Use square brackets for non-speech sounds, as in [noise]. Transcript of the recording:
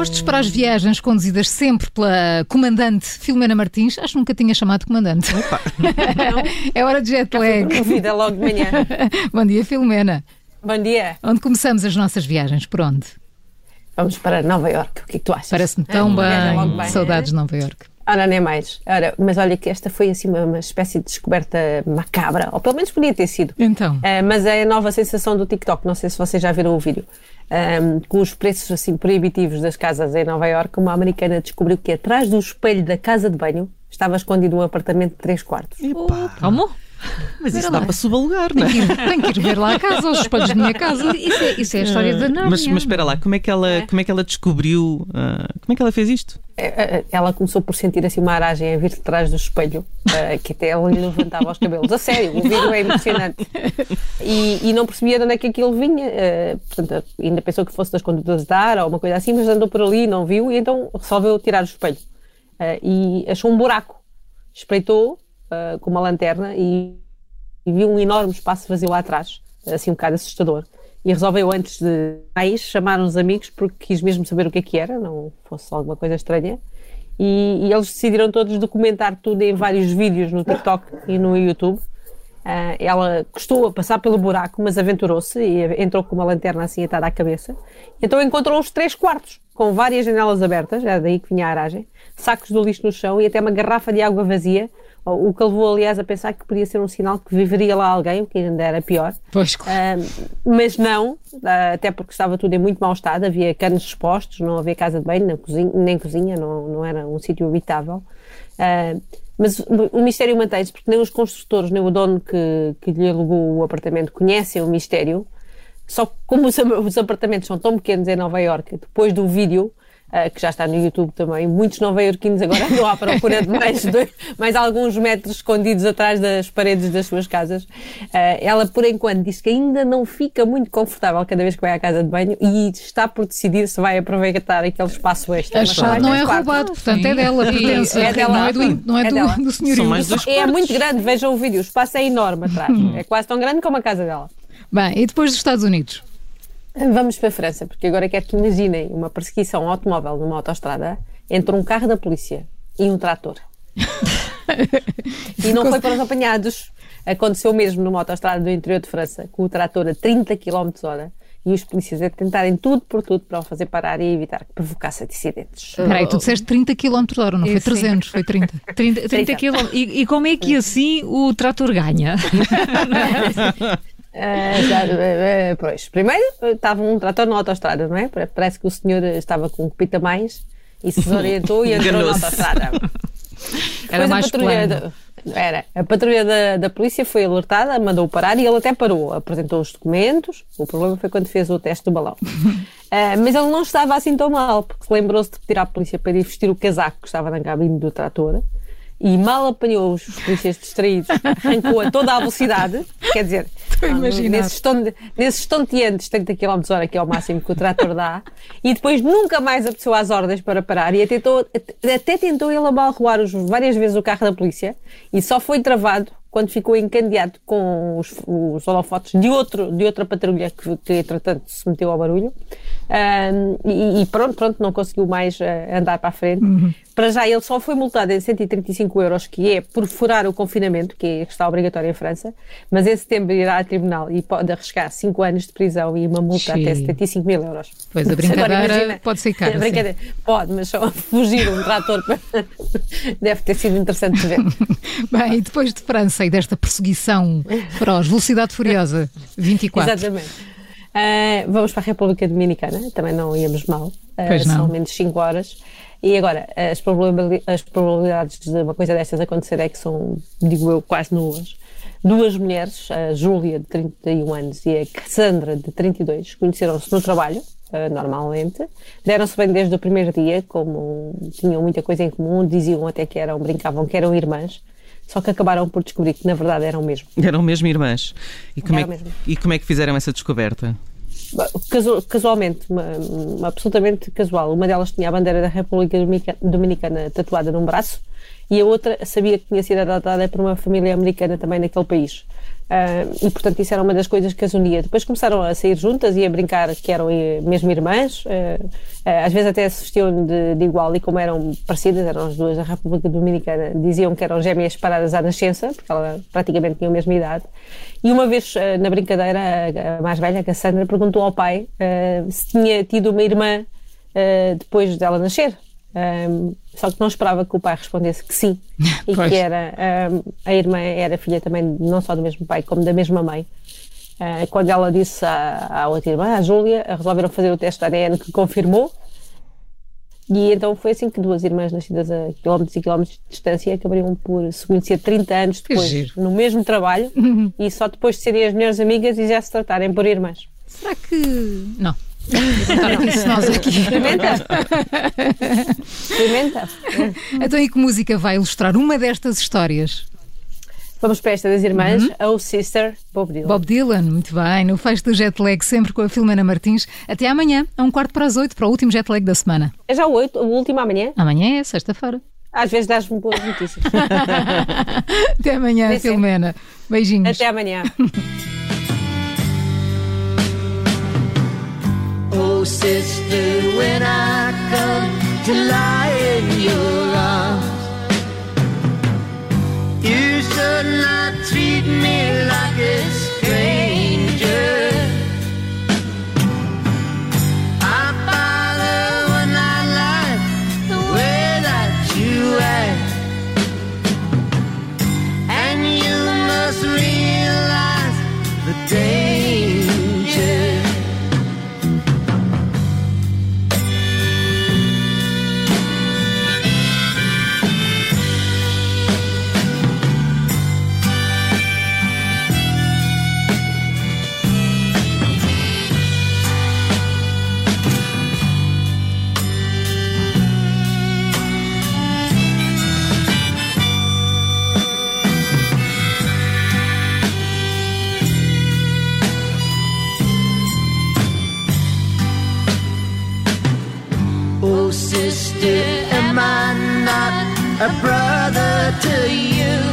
Postos para as viagens conduzidas sempre pela comandante Filomena Martins. Acho que nunca tinha chamado comandante. [laughs] é hora de jet lag. Vida logo de manhã. [laughs] Bom dia, Filomena. Bom dia. Onde começamos as nossas viagens? Por onde? Vamos para Nova York. O que é que tu achas? Parece-me tão ah, bem. bem. Saudades de Nova York. Ora, nem mais. Ora, mas olha que esta foi assim uma, uma, espécie de descoberta macabra, ou pelo menos podia ter sido. Então. Uh, mas é a nova sensação do TikTok, não sei se vocês já viram o vídeo. Um, com os preços assim proibitivos das casas em Nova Iorque, uma americana descobriu que atrás do espelho da casa de banho estava escondido um apartamento de 3 quartos. Epa. Como? Mas isso dá para subalugar, não é? Tem que ir ver lá a casa, os espelhos da minha casa. Isso é, isso é a história da Nárnia. Mas, mas espera lá, como é que ela, é. como é que ela descobriu, uh, como é que ela fez isto? É, é, ela começou por sentir assim uma aragem a vir de trás do espelho, uh, que até ela lhe levantava os cabelos. A sério, o vídeo é emocionante. E, e não percebia de onde é que aquilo vinha. Uh, portanto, ainda pensou que fosse das condutas de ar ou uma coisa assim, mas andou por ali, não viu, e então resolveu tirar o espelho. e achou um buraco. Espreitou com uma lanterna e, e viu um enorme espaço vazio lá atrás, assim um bocado assustador. E resolveu antes de mais chamar uns amigos porque quis mesmo saber o que é que era, não fosse alguma coisa estranha. E, e eles decidiram todos documentar tudo em vários vídeos no TikTok e no YouTube. Uh, ela custou a passar pelo buraco, mas aventurou-se e entrou com uma lanterna assim atada à cabeça. Então encontrou os três quartos, com várias janelas abertas, era daí que vinha a aragem, sacos de lixo no chão e até uma garrafa de água vazia o que levou, aliás, a pensar que podia ser um sinal que viveria lá alguém, o que ainda era pior. Pois, claro. Uh, mas não, uh, até porque estava tudo em muito mau estado, havia canos expostos, não havia casa de banho, nem cozinha, nem cozinha não, não era um sítio habitável. Uh, mas o mistério mantém-se, porque nem os construtores, nem o dono que, que lhe alugou o apartamento conhecem o mistério. Só que como os, [laughs] os apartamentos são tão pequenos em Nova Iorque, depois do vídeo, Uh, que já está no YouTube também. Muitos nova-iorquinos agora andam à procura de mais, dois, mais alguns metros escondidos atrás das paredes das suas casas. Uh, ela, por enquanto, diz que ainda não fica muito confortável cada vez que vai à casa de banho e está por decidir se vai aproveitar aquele espaço extra. A chave não é roubado, portanto é dela, pertence. É dela. Não é do, não é, é do, do senhorio. É muito grande, vejam o vídeo, o espaço é enorme atrás. Hum. [laughs] É quase tão grande como a casa dela. Bem, e depois dos Estados Unidos? Vamos para a França, porque agora quero que imaginem uma perseguição automóvel numa autoestrada entre um carro da polícia e um trator. [laughs] e não foi para os apanhados. Aconteceu mesmo numa autoestrada do interior de França, com o trator a 30 km hora e os polícias a tentarem tudo por tudo para o fazer parar e evitar que provocasse acidentes. Espera aí, tu disseste 30 km hora, não foi 300, foi 30. 30, 30 km. E, e como é que assim o trator ganha? [laughs] Uh, já, uh, pois, primeiro estava um trator na autostrada, não é? Parece que o senhor estava com um copita mais e se desorientou e entrou na autostrada. [laughs] Era mais a patrulha da, era. A patrulha da, da polícia foi alertada, mandou parar e ele até parou. Apresentou os documentos. O problema foi quando fez o teste do balão. Uh, [laughs] mas ele não estava assim tão mal, porque lembrou-se de pedir à polícia para ir vestir o casaco que estava na cabine do trator e mal apanhou os polícias distraídos, arrancou a toda a velocidade, quer dizer, nesses, nesses estonteantes 30 km hora, que é o máximo que o trator dá, e depois nunca mais apeteceu às ordens para parar e até tentou, até tentou ele abalroar várias vezes o carro da polícia e só foi travado quando ficou encandeado com os, os holofotes de, outro, de outra patrulha que, que entretanto se meteu ao barulho. Um, e, e, pronto, pronto, não conseguiu mais uh, andar para a frente. Uhum. Para já ele só foi multado em 135 euros, que é por furar o confinamento, que, é, que está obrigatório em França, mas em setembro irá a tribunal e pode arriscar 5 anos de prisão e uma multa Sim. até 75 mil euros. Pois a brincadeira imagina, pode ser cara. [laughs] Brincadeira, pode, mas só [laughs] fugir um trator [laughs] deve ter sido interessante de ver. Bem, e depois de França e desta perseguição feroz, velocidade furiosa, [laughs] 24. Exatamente. Uh, vamos para a República Dominicana, também não íamos mal, uh, são menos 5 horas. E agora, as, probabilidades, as probabilidades de uma coisa destas acontecer é que são, digo eu, quase nulas. Duas mulheres, a Júlia, de 31 anos, e a Cassandra, de 32, conheceram-se no trabalho, uh, normalmente. Deram-se bem desde o primeiro dia, como tinham muita coisa em comum, diziam até que eram, brincavam que eram irmãs só que acabaram por descobrir que na verdade eram mesmo. Eram mesmo irmãs. E como, é, que, e como é que fizeram essa descoberta? casualmente, absolutamente casual. Uma delas tinha a bandeira da República Dominicana tatuada num braço e a outra sabia que tinha sido adotada por uma família americana também naquele país. Uh, e portanto isso era uma das coisas que as unia. Depois começaram a sair juntas e a brincar que eram mesmo irmãs, uh, uh, às vezes até se vestiam de, de, igual e como eram parecidas, eram as duas da República Dominicana, diziam que eram gêmeas separadas à nascença, porque ela praticamente tinha a mesma idade. E uma vez na brincadeira, a, a mais velha, a Cassandra, perguntou ao pai se tinha tido uma irmã depois dela nascer. Um, só que não esperava que o pai respondesse que sim [laughs] e que era um, a irmã era filha também não só do mesmo pai como da mesma mãe. Uh, quando ela disse à, à outra irmã, à Júlia, resolveram fazer o teste de ADN que confirmou. E então foi assim que duas irmãs nascidas a quilómetros e quilómetros de distância acabariam por se conhecer 30 anos depois, no mesmo trabalho, uhum. [laughs] e só depois de serem as melhores amigas e já se tratarem por irmãs. Será que. Não. Isso nós aqui. Experimenta. Experimenta. Então, e que música vai ilustrar uma destas histórias? Vamos para esta das irmãs, uhum. Oh Sister, Bob Dylan. Bob Dylan, muito bem. No Faz do Jet Lag, sempre com a Filomena Martins. Até amanhã, a um quarto para as oito, para o último Jet Lag da semana. É já o oito, o último amanhã? Amanhã é sexta-feira. Às vezes dás-me boas notícias. [laughs] Até amanhã, Filomena. Beijinhos. Até amanhã. [laughs] Oh, sister, when I come to lie in your arms, you should not treat me like a a brother to you?